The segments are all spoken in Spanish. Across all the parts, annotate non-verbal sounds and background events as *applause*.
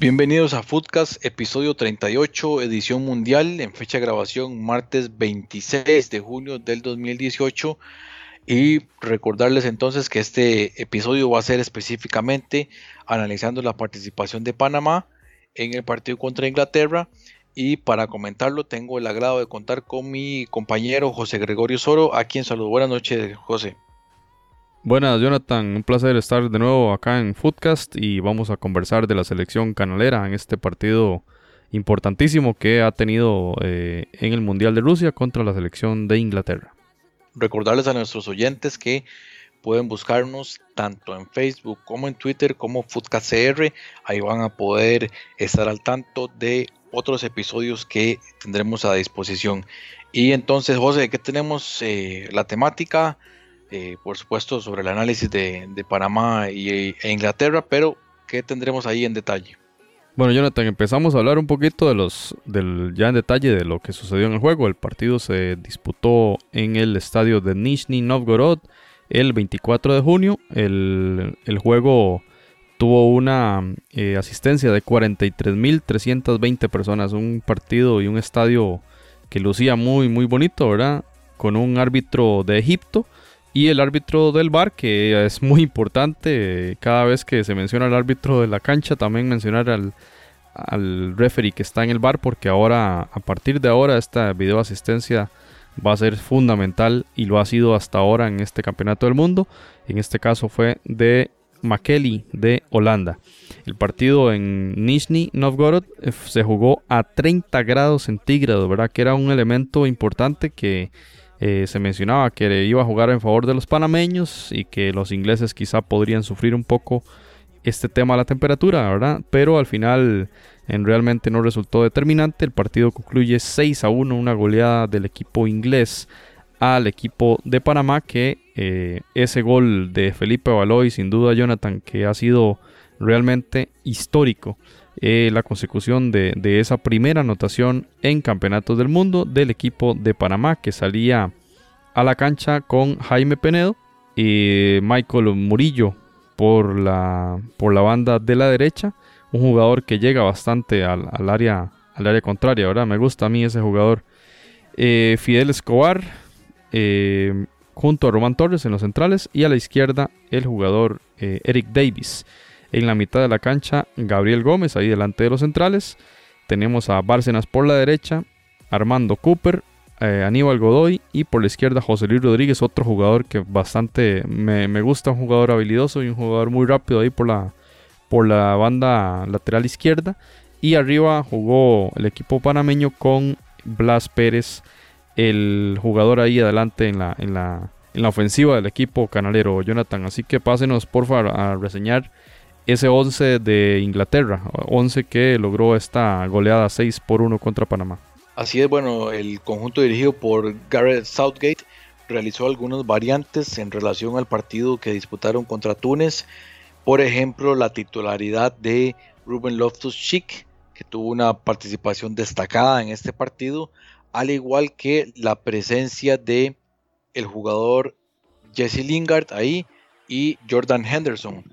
Bienvenidos a Footcast, episodio 38, edición mundial, en fecha de grabación martes 26 de junio del 2018. Y recordarles entonces que este episodio va a ser específicamente analizando la participación de Panamá en el partido contra Inglaterra. Y para comentarlo tengo el agrado de contar con mi compañero José Gregorio Soro, a quien saludo. Buenas noches, José. Buenas, Jonathan. Un placer estar de nuevo acá en Footcast y vamos a conversar de la selección canalera en este partido importantísimo que ha tenido eh, en el Mundial de Rusia contra la selección de Inglaterra. Recordarles a nuestros oyentes que pueden buscarnos tanto en Facebook como en Twitter como FootcastCR. Ahí van a poder estar al tanto de otros episodios que tendremos a disposición. Y entonces, José, ¿qué tenemos? Eh, la temática, eh, por supuesto, sobre el análisis de, Panamá y, e Inglaterra, pero ¿qué tendremos ahí en detalle? Bueno, Jonathan, empezamos a hablar un poquito de los, del, ya en detalle de lo que sucedió en el juego. El partido se disputó en el estadio de Nizhny Novgorod el 24 de junio. El, el juego tuvo una eh, asistencia de 43.320 personas. Un partido y un estadio que lucía muy, muy bonito, ¿verdad? Con un árbitro de Egipto y el árbitro del bar, que es muy importante. Cada vez que se menciona al árbitro de la cancha, también mencionar al, al referee que está en el bar, porque ahora, a partir de ahora, esta video asistencia va a ser fundamental y lo ha sido hasta ahora en este campeonato del mundo. En este caso fue de Makeli de Holanda. El partido en Nizhny Novgorod eh, se jugó a 30 grados centígrados, ¿verdad? Que era un elemento importante que eh, se mencionaba que iba a jugar en favor de los panameños y que los ingleses quizá podrían sufrir un poco este tema de la temperatura, ¿verdad? Pero al final en realmente no resultó determinante. El partido concluye 6 a 1, una goleada del equipo inglés al equipo de Panamá que eh, ese gol de Felipe Baloy, sin duda Jonathan, que ha sido realmente histórico. Eh, la consecución de, esa primera anotación en campeonatos del mundo del equipo de Panamá que salía a la cancha con Jaime Penedo y Michael Murillo por la, por la banda de la derecha. Un jugador que llega bastante al, área, al área contraria, ¿verdad? Me gusta a mí ese jugador. Eh, Fidel Escobar eh, junto a Román Torres en los centrales y a la izquierda el jugador Eric Davis. En la mitad de la cancha Gabriel Gómez ahí delante de los centrales. Tenemos a Bárcenas por la derecha, Armando Cooper, eh, Aníbal Godoy y por la izquierda José Luis Rodríguez, otro jugador que bastante me, me gusta, un jugador habilidoso y un jugador muy rápido ahí por la, por la banda lateral izquierda. Y arriba jugó el equipo panameño con Blas Pérez, el jugador ahí adelante en la, en la, en la ofensiva del equipo canalero, Jonathan. Así que pásenos por favor a reseñar ese 11 de Inglaterra, 11 que logró esta goleada 6 por 1 contra Panamá. Así es, bueno, el conjunto dirigido por Gareth Southgate realizó algunas variantes en relación al partido que disputaron contra Túnez. Por ejemplo, la titularidad de Ruben Loftus-Cheek, que tuvo una participación destacada en este partido, al igual que la presencia de el jugador Jesse Lingard ahí y Jordan Henderson,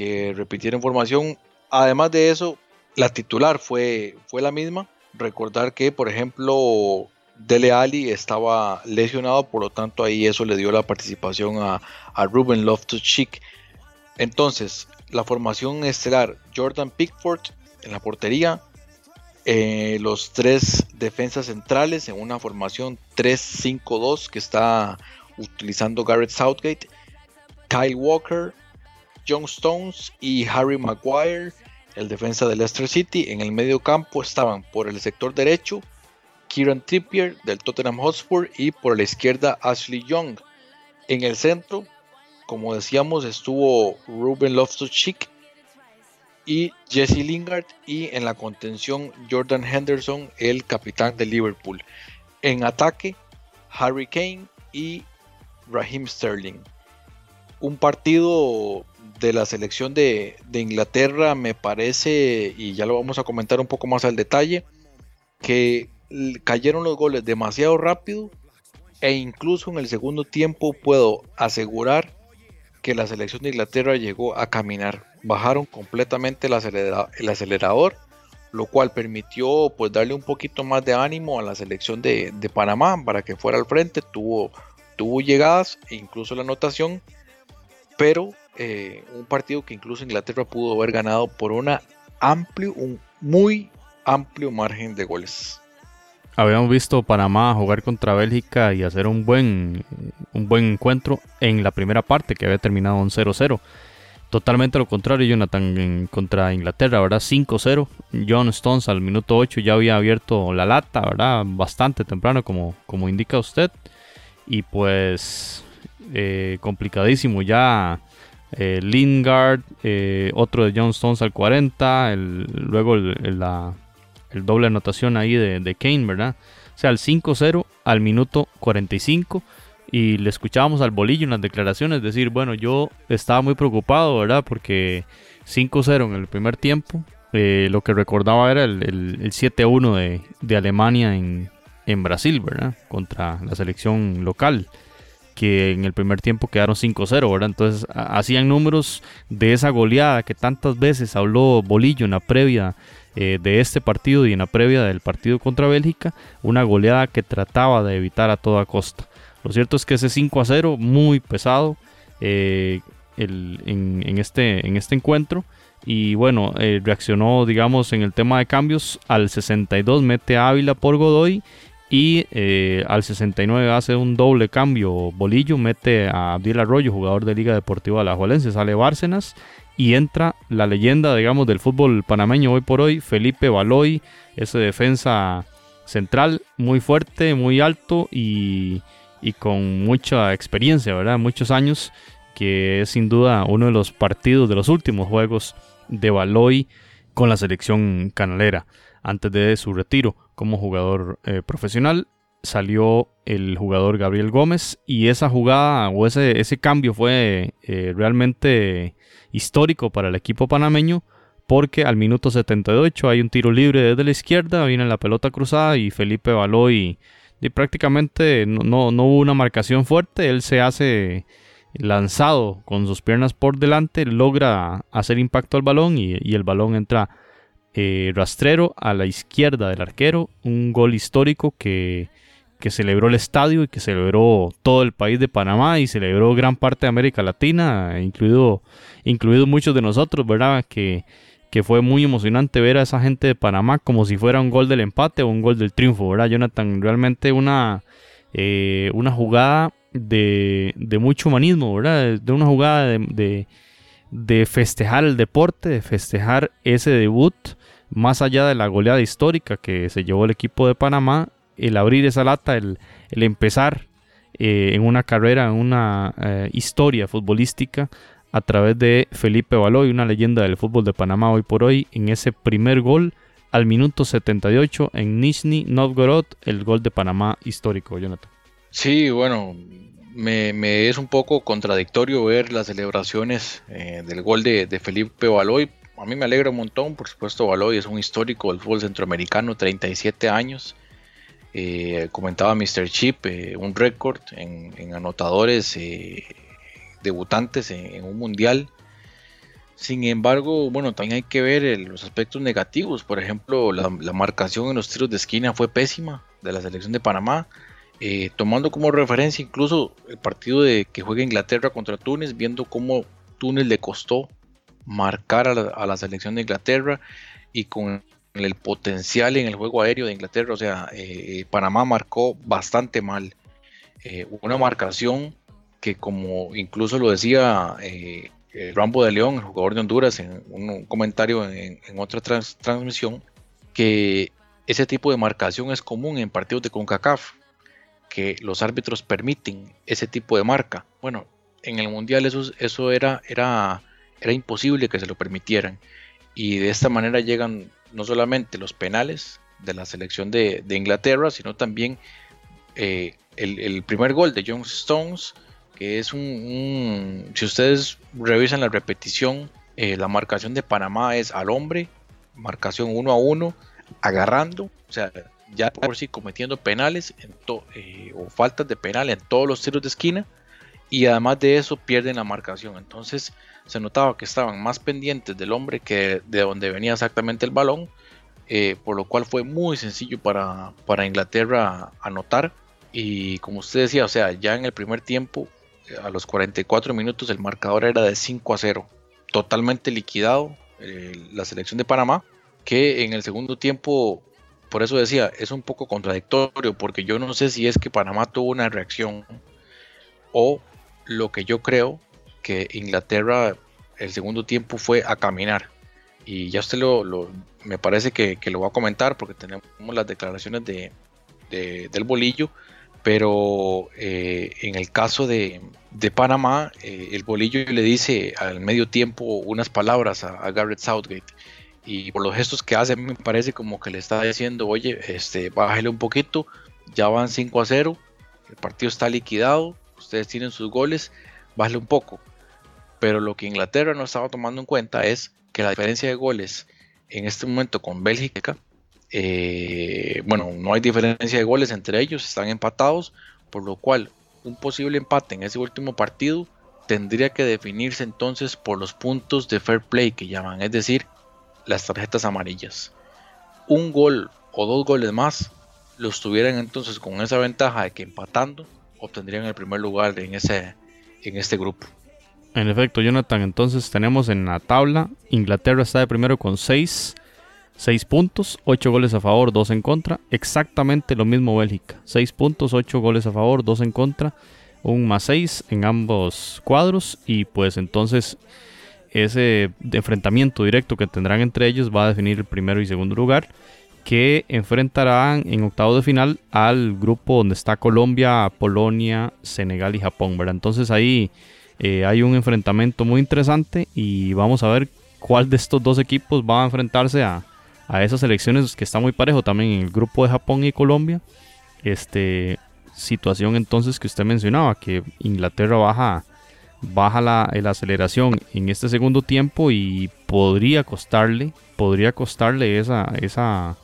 que repitieron formación. Además de eso, la titular fue, fue la misma. Recordar que, por ejemplo, Dele Ali estaba lesionado, por lo tanto ahí eso le dio la participación a, a Ruben Loftus-Cheek. Entonces, la formación estelar, Jordan Pickford en la portería, eh, los tres defensas centrales en una formación 3-5-2 que está utilizando Garrett Southgate, Kyle Walker, John Stones y Harry Maguire, el defensa de Leicester City. En el medio campo estaban por el sector derecho Kieran Trippier del Tottenham Hotspur y por la izquierda Ashley Young. En el centro, como decíamos, estuvo Ruben Loftus-Cheek y Jesse Lingard y en la contención Jordan Henderson, el capitán de Liverpool. En ataque, Harry Kane y Raheem Sterling. Un partido de la selección de, Inglaterra me parece, y ya lo vamos a comentar un poco más al detalle, que cayeron los goles demasiado rápido e incluso en el segundo tiempo puedo asegurar que la selección de Inglaterra llegó a caminar. Bajaron completamente el, el acelerador, lo cual permitió pues darle un poquito más de ánimo a la selección de, de Panamá para que fuera al frente. Tuvo, tuvo llegadas e incluso la anotación, pero eh, un partido que incluso Inglaterra pudo haber ganado por una amplio, un muy amplio margen de goles habíamos visto Panamá jugar contra Bélgica y hacer un buen, un buen encuentro en la primera parte que había terminado un 0-0. Totalmente lo contrario, Jonathan, contra Inglaterra, ¿verdad? 5-0. John Stones al minuto 8 ya había abierto la lata, ¿verdad? Bastante temprano, como, como indica usted. Y pues, eh, complicadísimo ya. Eh, Lingard, eh, otro de John Stones al 40, luego la, el doble anotación ahí de, Kane, ¿verdad? O sea, al 5-0 al minuto 45 y le escuchábamos al bolillo en las declaraciones decir, bueno, yo estaba muy preocupado, ¿verdad? Porque 5-0 en el primer tiempo, eh, lo que recordaba era el, el, 7-1 de, de, Alemania en, en Brasil, ¿verdad? Contra la selección local que en el primer tiempo quedaron 5-0, ¿verdad? Entonces hacían números de esa goleada que tantas veces habló Bolillo en la previa eh, de este partido y en la previa del partido contra Bélgica, una goleada que trataba de evitar a toda costa. Lo cierto es que ese 5 a 0, muy pesado eh, en, este, en este encuentro. Y bueno, eh, reaccionó, digamos, en el tema de cambios. Al 62 mete a Ávila por Godoy. Y al 69 hace un doble cambio. Bolillo mete a Abdiel Arroyo, jugador de Liga Deportiva de la Juelense. Sale Bárcenas y entra la leyenda, digamos, del fútbol panameño hoy por hoy, Felipe Baloy, ese defensa central muy fuerte, muy alto y, con mucha experiencia, ¿verdad? Muchos años, que es sin duda uno de los partidos de los últimos juegos de Baloy con la selección canalera antes de su retiro como jugador eh, profesional salió el jugador Gabriel Gómez y esa jugada o ese, ese cambio fue eh, realmente histórico para el equipo panameño porque al minuto 78 hay un tiro libre desde la izquierda, viene la pelota cruzada y Felipe Baloy y prácticamente no, no, hubo una marcación fuerte, él se hace lanzado con sus piernas por delante, logra hacer impacto al balón y, el balón entra eh, rastrero a la izquierda del arquero, un gol histórico que que celebró el estadio y que celebró todo el país de Panamá y celebró gran parte de América Latina, incluido, muchos de nosotros, ¿verdad? Que, que fue muy emocionante ver a esa gente de Panamá como si fuera un gol del empate o un gol del triunfo, ¿verdad, Jonathan? Realmente una, eh, una jugada de, de, mucho humanismo, ¿verdad? De una jugada de, de festejar el deporte, de festejar ese debut, más allá de la goleada histórica que se llevó el equipo de Panamá el abrir esa lata, el, empezar eh, en una carrera, en una eh, historia futbolística a través de Felipe Baloy, una leyenda del fútbol de Panamá hoy por hoy, en ese primer gol al minuto 78 en Nizhny Novgorod, el gol de Panamá histórico, Jonathan. Sí, bueno, me, es un poco contradictorio ver las celebraciones eh, del gol de, Felipe Baloy. A mí me alegra un montón, por supuesto, Baloy es un histórico del fútbol centroamericano, 37 años. Eh, comentaba Mr. Chip, eh, un récord en, anotadores debutantes en, un mundial. Sin embargo, bueno, también hay que ver los aspectos negativos. Por ejemplo, la, marcación en los tiros de esquina fue pésima de la selección de Panamá. Tomando como referencia incluso el partido de que juega Inglaterra contra Túnez, viendo cómo Túnez le costó marcar a la, selección de Inglaterra y con el potencial en el juego aéreo de Inglaterra. O sea, eh, Panamá marcó bastante mal. Eh, una marcación que como incluso lo decía eh, Rambo de León, el jugador de Honduras, en un, comentario en, otra transmisión, que ese tipo de marcación es común en partidos de CONCACAF, que los árbitros permiten ese tipo de marca. Bueno, en el Mundial eso, eso era, era, era imposible que se lo permitieran y de esta manera llegan no solamente los penales de la selección de, Inglaterra, sino también eh, el, el, primer gol de John Stones, que es un, un si ustedes revisan la repetición, eh, la marcación de Panamá es al hombre, marcación uno a uno, agarrando, o sea, ya por sí cometiendo penales en eh, o faltas de penal en todos los tiros de esquina y además de eso pierden la marcación. Entonces se notaba que estaban más pendientes del hombre que de donde venía exactamente el balón, eh, por lo cual fue muy sencillo para, para, Inglaterra anotar. Y como usted decía, o sea, ya en el primer tiempo, a los 44 minutos, el marcador era de 5 a 0, totalmente liquidado eh, la selección de Panamá, que en el segundo tiempo por eso decía, es un poco contradictorio, porque yo no sé si es que Panamá tuvo una reacción o lo que yo creo que Inglaterra el segundo tiempo fue a caminar. Y ya usted lo, me parece que, lo va a comentar porque tenemos las declaraciones de, del bolillo, pero eh, en el caso de, Panamá, eh, el bolillo le dice al medio tiempo unas palabras a, a Garrett Southgate y por los gestos que hace me parece como que le está diciendo, oye, este, bájale un poquito, ya van 5 a 0, el partido está liquidado, ustedes tienen sus goles, bájale un poco. Pero lo que Inglaterra no estaba tomando en cuenta es que la diferencia de goles en este momento con Bélgica, eh, bueno, no hay diferencia de goles entre ellos, están empatados, por lo cual un posible empate en ese último partido tendría que definirse entonces por los puntos de fair play que llaman, es decir, las tarjetas amarillas. Un gol o dos goles más los tuvieran entonces con esa ventaja de que empatando obtendrían el primer lugar en, ese, en este grupo. En efecto, Jonathan, entonces tenemos en la tabla, Inglaterra está de primero con 6, 6 puntos, 8 goles a favor, 2 en contra, exactamente lo mismo Bélgica, 6 puntos, 8 goles a favor, 2 en contra, un más 6 en ambos cuadros y pues entonces ese enfrentamiento directo que tendrán entre ellos va a definir el primero y segundo lugar, que enfrentarán en octavo de final al grupo donde está Colombia, Polonia, Senegal y Japón. Entonces ahí eh, hay un enfrentamiento muy interesante y vamos a ver cuál de estos dos equipos va a enfrentarse a, a esas elecciones que está muy parejo también en el grupo de Japón y Colombia. Este situación entonces que usted mencionaba, que Inglaterra baja baja la, aceleración en este segundo tiempo y podría costarle, podría costarle esa, esa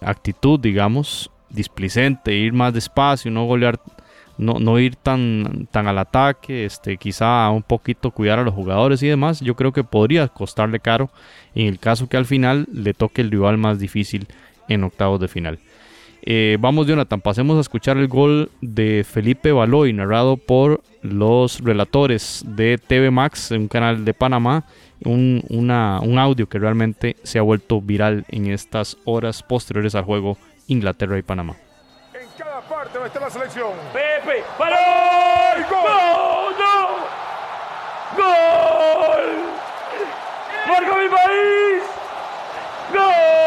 actitud, digamos, displicente, ir más despacio, no golear, no, no ir tan, tan al ataque, este, quizá un poquito cuidar a los jugadores y demás, yo creo que podría costarle caro en el caso que al final le toque el rival más difícil en octavos de final. Eh, vamos, Jonathan, pasemos a escuchar el gol de Felipe Baloy, narrado por los relatores de TV Max, un canal de Panamá. Un, un audio que realmente se ha vuelto viral en estas horas posteriores al juego Inglaterra y Panamá. En cada parte donde está la selección. Pepe, Baloy, gol, no, gol, marca mi país, gol.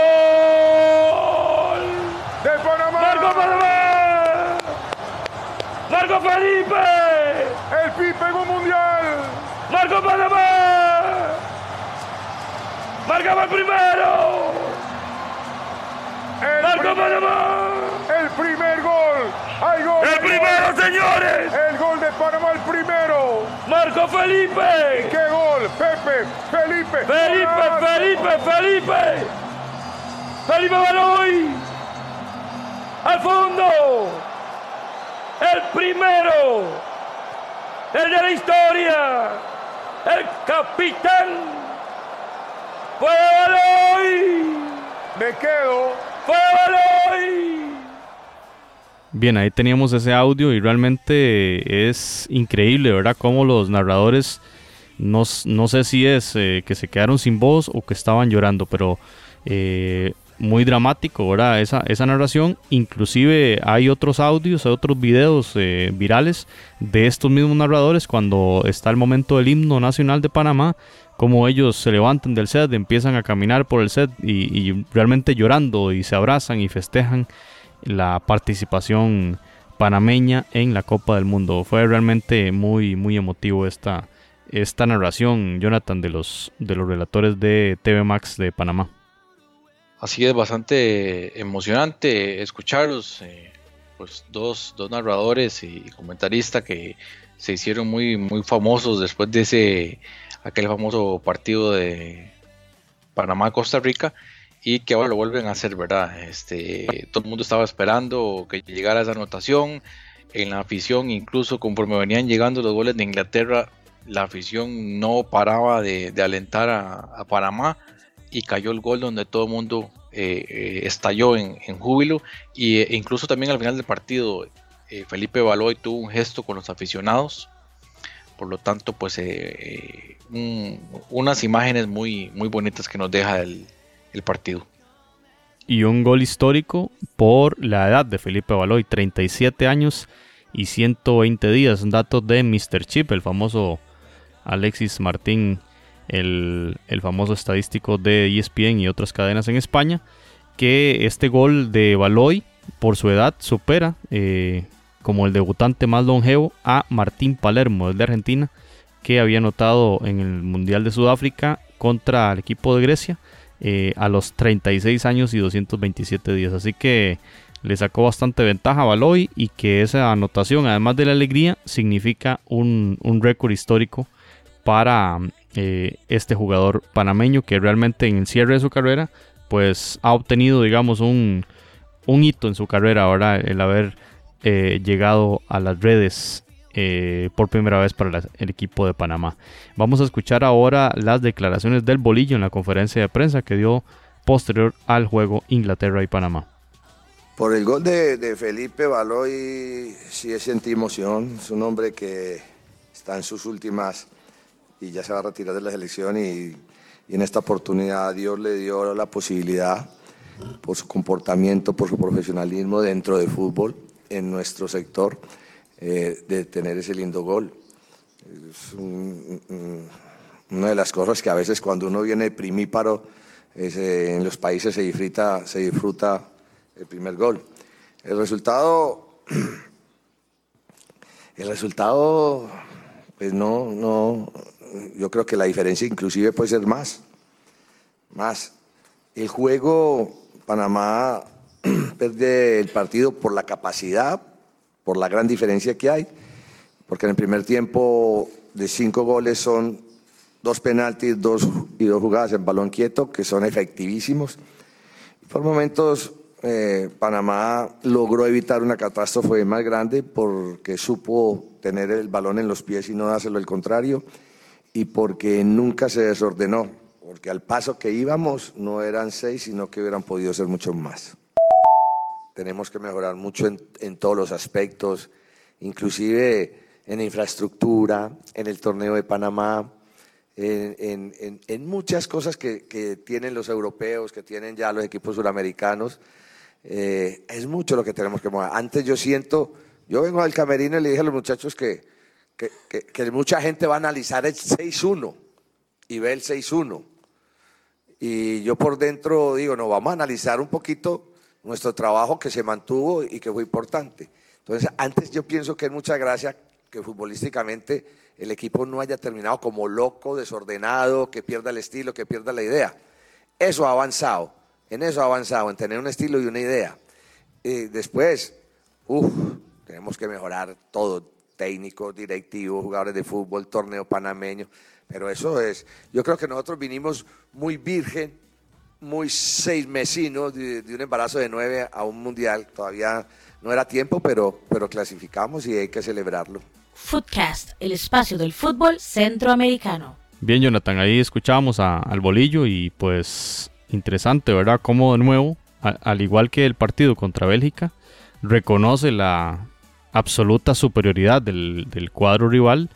Marco Felipe. El Pipe en un mundial. Marco Panamá. Marcaba el primero. El Marco Panamá. El primer gol. Hay gol. El primero, señores. El gol de Panamá, el primero. Marco Felipe. ¿Qué gol? Pepe, Felipe. Felipe, Felipe, Felipe. Felipe Baloy. Al fondo el primero, el de la historia, el capitán, fue Baloy. Me quedo. Fue Baloy. Bien, ahí teníamos ese audio y realmente es increíble, ¿verdad? Cómo los narradores, no, no sé si es eh, que se quedaron sin voz o que estaban llorando, pero eh, muy dramático, ¿verdad? Esa, esa narración. Inclusive hay otros audios, hay otros videos eh, virales de estos mismos narradores cuando está el momento del himno nacional de Panamá, como ellos se levantan del set, empiezan a caminar por el set y, realmente llorando y se abrazan y festejan la participación panameña en la Copa del Mundo. Fue realmente muy, muy emotivo esta, esta narración, Jonathan, de los, de los relatores de TV Max de Panamá. Así es, bastante emocionante escucharlos. Eh, pues dos, dos narradores y comentaristas que se hicieron muy, muy famosos después de ese aquel famoso partido de Panamá-Costa Rica y que ahora lo vuelven a hacer, ¿verdad? Este, todo el mundo estaba esperando que llegara esa anotación. En la afición, incluso conforme venían llegando los goles de Inglaterra, la afición no paraba de, alentar a, Panamá y cayó el gol donde todo el mundo eh, eh, estalló en, júbilo y, e incluso también al final del partido eh, Felipe Baloy tuvo un gesto con los aficionados por lo tanto pues unas imágenes muy, muy bonitas que nos deja el, el partido. Y un gol histórico por la edad de Felipe Baloy, 37 años y 120 días. Datos de Mr. Chip, el famoso Alexis Martín, el, famoso estadístico de ESPN y otras cadenas en España, que este gol de Baloy, por su edad, supera eh, como el debutante más longevo a Martín Palermo, el de Argentina, que había anotado en el Mundial de Sudáfrica contra el equipo de Grecia eh, a los 36 años y 227 días. Así que le sacó bastante ventaja a Baloy y que esa anotación, además de la alegría, significa un, récord histórico para eh, este jugador panameño que realmente en el cierre de su carrera pues ha obtenido digamos un, un hito en su carrera ahora el haber eh, llegado a las redes eh, por primera vez para el equipo de Panamá. Vamos a escuchar ahora las declaraciones del Bolillo en la conferencia de prensa que dio posterior al juego Inglaterra y Panamá. Por el gol de, Felipe Baloy sí sentí emoción. Es un hombre que está en sus últimas y ya se va a retirar de la selección y, en esta oportunidad Dios le dio la posibilidad por su comportamiento, por su profesionalismo dentro del fútbol en nuestro sector eh, de tener ese lindo gol. Es una de las cosas que a veces cuando uno viene primíparo eh, en los países se disfruta, se disfruta el primer gol. El resultado, *clears throat* el resultado, pues no, no, yo creo que la diferencia inclusive puede ser más, más. El juego, Panamá *clears throat* pierde el partido por la capacidad, por la gran diferencia que hay, porque en el primer tiempo de cinco goles son dos penaltis dos, y dos jugadas en balón quieto, que son efectivísimos. Por momentos eh, Panamá logró evitar una catástrofe más grande porque supo tener el balón en los pies y no dárselo al contrario, y porque nunca se desordenó, porque al paso que íbamos no eran seis, sino que hubieran podido ser muchos más tenemos que mejorar mucho en, todos los aspectos, inclusive en infraestructura, en el torneo de Panamá, en, muchas cosas que, tienen los europeos, que tienen ya los equipos suramericanos. Eh, es mucho lo que tenemos que mejorar. Antes yo siento, yo vengo al camerino y le dije a los muchachos que, que mucha gente va a analizar el 6-1 y ve el 6-1. Y yo por dentro digo, no, vamos a analizar un poquito nuestro trabajo que se mantuvo y que fue importante. Entonces, antes yo pienso que es mucha gracia que futbolísticamente el equipo no haya terminado como loco, desordenado, que pierda el estilo, que pierda la idea. Eso ha avanzado, en eso ha avanzado, en tener un estilo y una idea. Y después, uff, tenemos que mejorar todo, técnicos, directivos, jugadores de fútbol, torneo panameño, pero eso es, yo creo que nosotros vinimos muy virgen muy seis mesinos de, un embarazo de nueve a un mundial. Todavía no era tiempo, pero, pero clasificamos y hay que celebrarlo. Footcast, el espacio del fútbol centroamericano. Bien, Jonathan, ahí escuchábamos al bolillo y pues interesante, ¿verdad? Como de nuevo, al igual que el partido contra Bélgica, reconoce la absoluta superioridad del, del cuadro rival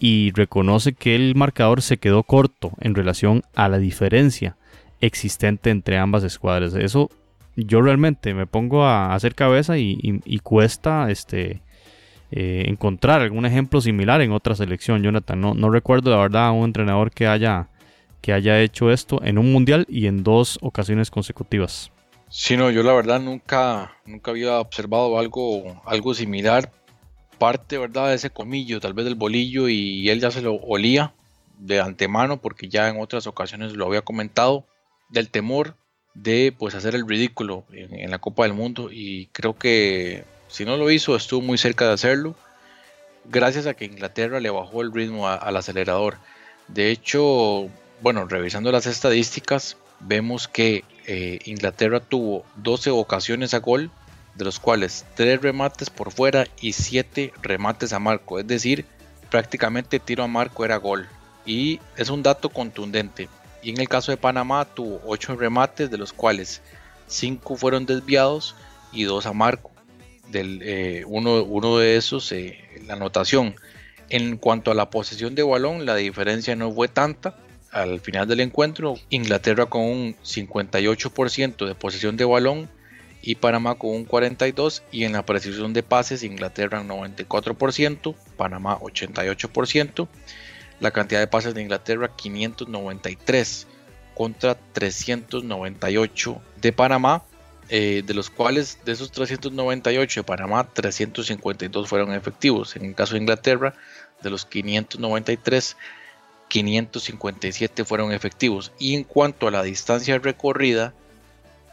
y reconoce que el marcador se quedó corto en relación a la diferencia existente entre ambas escuadras. Eso yo realmente me pongo a hacer cabeza y, cuesta este, eh, encontrar algún ejemplo similar en otra selección, Jonathan. No, no recuerdo la verdad a un entrenador que haya, que haya hecho esto en un mundial y en dos ocasiones consecutivas. Sí, no, yo la verdad nunca, nunca había observado algo, algo similar. Parte, ¿verdad?, de ese comillo, tal vez del bolillo, y él ya se lo olía de antemano porque ya en otras ocasiones lo había comentado, del temor de pues hacer el ridículo en, la Copa del Mundo y creo que si no lo hizo estuvo muy cerca de hacerlo gracias a que Inglaterra le bajó el ritmo al acelerador. De hecho, bueno, revisando las estadísticas, vemos que eh, Inglaterra tuvo 12 ocasiones a gol, de los cuales 3 remates por fuera y 7 remates a marco, es decir, prácticamente tiro a marco era gol. Y es un dato contundente. Y en el caso de Panamá tuvo 8 remates, de los cuales 5 fueron desviados y 2 a marco. Del, eh, uno, uno, de esos, eh, la anotación. En cuanto a la posesión de balón, la diferencia no fue tanta. Al final del encuentro, Inglaterra con un 58% de posesión de balón y Panamá con un 42% y en la precisión de pases Inglaterra un 94%, Panamá 88%, la cantidad de pases de Inglaterra 593 contra 398 de Panamá, eh, de los cuales de esos 398 de Panamá 352 fueron efectivos, en el caso de Inglaterra de los 593 557 fueron efectivos y en cuanto a la distancia recorrida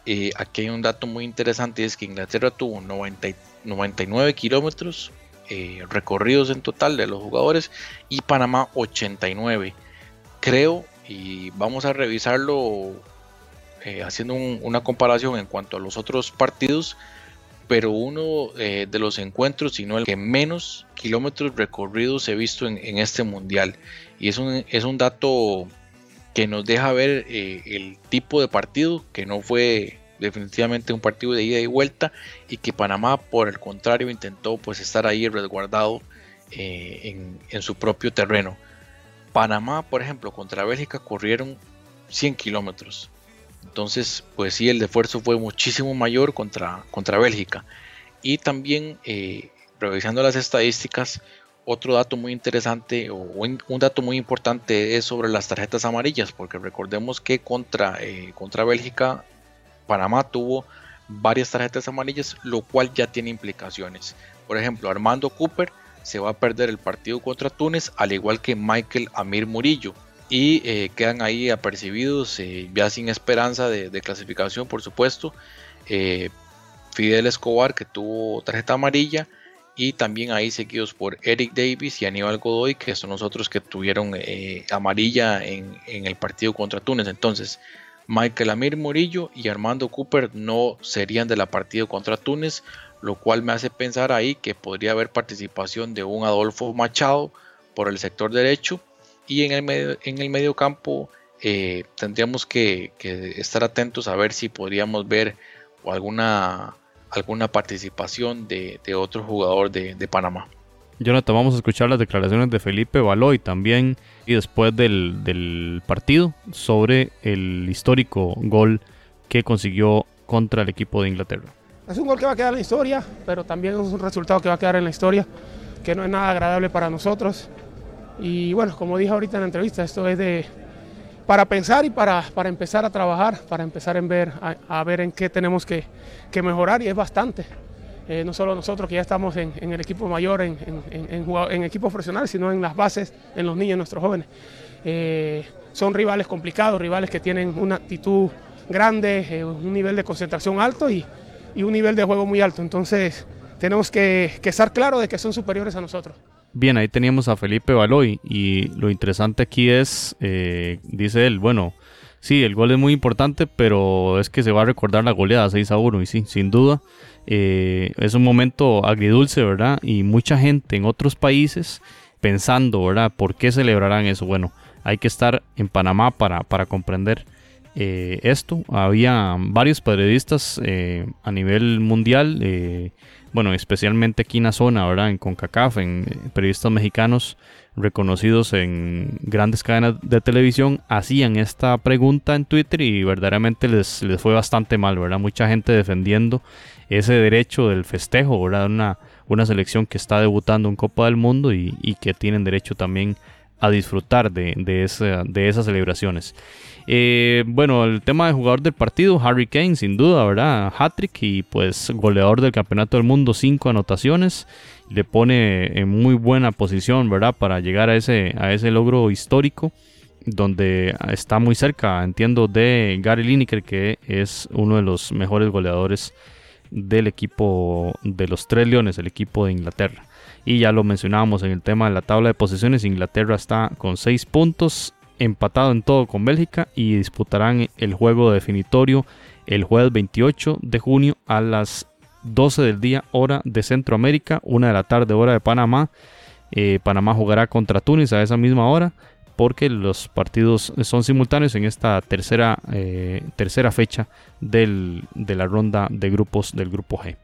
eh, aquí hay un dato muy interesante, es que Inglaterra tuvo 99 kilómetros eh, recorridos en total de los jugadores y Panamá 89. Creo, y vamos a revisarlo eh, haciendo una comparación en cuanto a los otros partidos, pero uno de los encuentros, sino el que menos kilómetros recorridos he visto en, este mundial. Y es un, es un dato que nos deja ver el tipo de partido que no fue definitivamente un partido de ida y vuelta y que Panamá por el contrario intentó pues estar ahí resguardado eh, en, su propio terreno. Panamá por ejemplo contra Bélgica corrieron 100 kilómetros. Entonces pues sí el esfuerzo fue muchísimo mayor contra, contra Bélgica. Y también eh, revisando las estadísticas otro dato muy interesante o un, dato muy importante es sobre las tarjetas amarillas, porque recordemos que contra, eh, contra Bélgica Panamá tuvo varias tarjetas amarillas, lo cual ya tiene implicaciones. Por ejemplo, Armando Cooper se va a perder el partido contra Túnez, al igual que Michael Amir Murillo. Y eh, quedan ahí apercibidos, eh, ya sin esperanza de, clasificación, por supuesto. Eh, Fidel Escobar, que tuvo tarjeta amarilla. Y también ahí seguidos por Eric Davis y Aníbal Godoy, que son los otros que tuvieron amarilla en, en el partido contra Túnez. Entonces, Michael Amir Murillo y Armando Cooper no serían de la partida contra Túnez, lo cual me hace pensar ahí que podría haber participación de un Adolfo Machado por el sector derecho y en el medio, en el medio campo eh, tendríamos que, estar atentos a ver si podríamos ver alguna, alguna participación de, otro jugador de, de Panamá. Jonathan, vamos a escuchar las declaraciones de Felipe Baloy también y después del, partido sobre el histórico gol que consiguió contra el equipo de Inglaterra. Es un gol que va a quedar en la historia, pero también es un resultado que va a quedar en la historia, que no es nada agradable para nosotros. Y bueno, como dije ahorita en la entrevista, esto es de para pensar y para, para empezar a trabajar, para empezar en ver, a, ver en qué tenemos que, que mejorar y es bastante. Eh, no solo nosotros que ya estamos en, el equipo mayor, en, en, equipos profesionales, sino en las bases, en los niños, en nuestros jóvenes. Eh, son rivales complicados, rivales que tienen una actitud grande, eh, un nivel de concentración alto y, un nivel de juego muy alto. Entonces tenemos que, estar claros de que son superiores a nosotros. Bien, ahí teníamos a Felipe Baloy y lo interesante aquí es, dice él, bueno, sí, el gol es muy importante, pero es que se va a recordar la goleada 6 a 1 y sí, sin duda eh, es un momento agridulce, ¿verdad? Y mucha gente en otros países pensando, ¿verdad? ¿Por qué celebrarán eso? Bueno, hay que estar en Panamá para, para comprender eh, esto. Había varios periodistas eh, a nivel mundial, bueno, especialmente aquí en la zona, ¿verdad? En CONCACAF, en periodistas mexicanos reconocidos en grandes cadenas de televisión, hacían esta pregunta en Twitter y verdaderamente les, les fue bastante mal, ¿verdad? Mucha gente defendiendo ese derecho del festejo, ¿verdad? Una, una selección que está debutando en Copa del Mundo y, que tienen derecho también a disfrutar de, de, de esas celebraciones. Eh, bueno, el tema de jugador del partido, Harry Kane, sin duda, ¿verdad? Hattrick y pues goleador del Campeonato del Mundo, cinco anotaciones. le pone en muy buena posición, ¿verdad? Para llegar a ese, a ese logro histórico donde está muy cerca, entiendo, de Gary Lineker, que es uno de los mejores goleadores del equipo de los Tres Leones, el equipo de Inglaterra. Y ya lo mencionábamos en el tema de la tabla de posiciones, Inglaterra está con 6 puntos, empatado en todo con Bélgica y disputarán el juego definitorio el jueves 28 de junio a las 12 del día hora de Centroamérica, 1 de la tarde hora de Panamá. Eh, Panamá jugará contra Túnez a esa misma hora porque los partidos son simultáneos en esta tercera, eh, tercera fecha de la ronda de grupos del grupo G.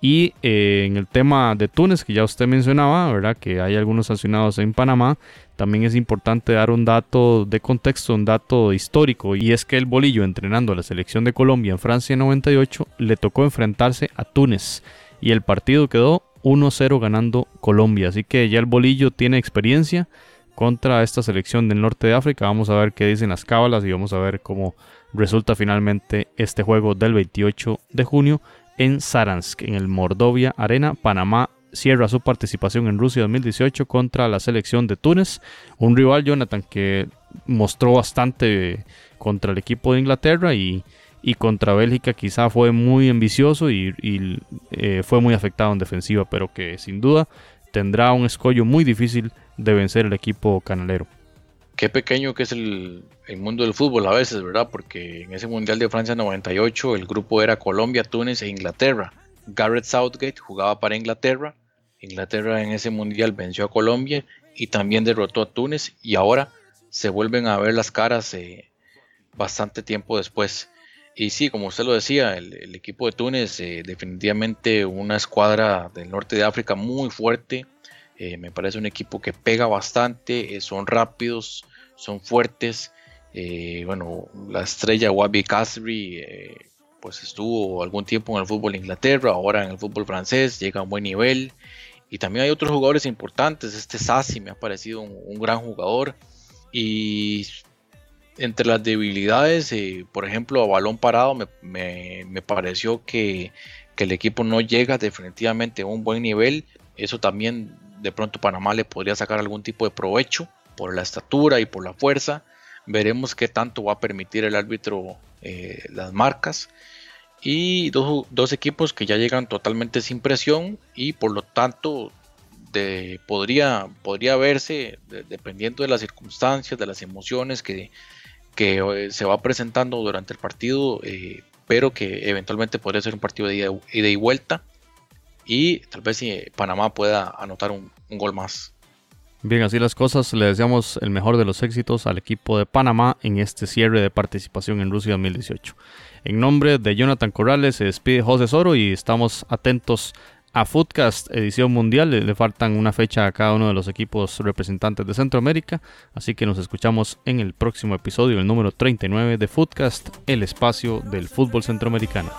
Y eh, en el tema de Túnez, que ya usted mencionaba, ¿verdad? Que hay algunos sancionados en Panamá, también es importante dar un dato de contexto, un dato histórico, y es que el Bolillo, entrenando a la selección de Colombia en Francia en 98, le tocó enfrentarse a Túnez, y el partido quedó 1-0 ganando Colombia, así que ya el Bolillo tiene experiencia contra esta selección del norte de África. Vamos a ver qué dicen las cábalas y vamos a ver cómo resulta finalmente este juego del 28 de junio en Saransk, en el Mordovia Arena. Panamá cierra su participación en Rusia 2018 contra la selección de Túnez, un rival Jonathan que mostró bastante contra el equipo de Inglaterra y, contra Bélgica quizá fue muy ambicioso y, eh, fue muy afectado en defensiva, pero que sin duda tendrá un escollo muy difícil de vencer el equipo canalero. Qué pequeño que es el, mundo del fútbol a veces, ¿verdad? Porque en ese Mundial de Francia 98 el grupo era Colombia, Túnez e Inglaterra. Garrett Southgate jugaba para Inglaterra. Inglaterra en ese Mundial venció a Colombia y también derrotó a Túnez y ahora se vuelven a ver las caras eh, bastante tiempo después. Y sí, como usted lo decía, el, equipo de Túnez eh, definitivamente una escuadra del norte de África muy fuerte, eh, me parece un equipo que pega bastante, eh, son rápidos, son fuertes. Eh, bueno, la estrella Wabi Kasri pues estuvo algún tiempo en el fútbol de Inglaterra, ahora en el fútbol francés, llega a un buen nivel. Y también hay otros jugadores importantes. Este Sassi me ha parecido un, gran jugador. Y entre las debilidades, por ejemplo, a balón parado, me, pareció que, que, el equipo no llega definitivamente a un buen nivel. Eso también de pronto Panamá le podría sacar algún tipo de provecho por la estatura y por la fuerza. Veremos qué tanto va a permitir el árbitro eh, las marcas. Y dos, equipos que ya llegan totalmente sin presión y por lo tanto podría, podría verse, dependiendo de las circunstancias, de las emociones que, que eh, se va presentando durante el partido, eh, pero que eventualmente podría ser un partido de ida y vuelta y tal vez si Panamá pueda anotar un, gol más. Bien, así las cosas. Le deseamos el mejor de los éxitos al equipo de Panamá en este cierre de participación en Rusia 2018. En nombre de Jonathan Corrales se despide José Soro y estamos atentos a Footcast edición mundial. Le, faltan una fecha a cada uno de los equipos representantes de Centroamérica. Así que nos escuchamos en el próximo episodio, el número 39 de Footcast, el espacio del fútbol centroamericano.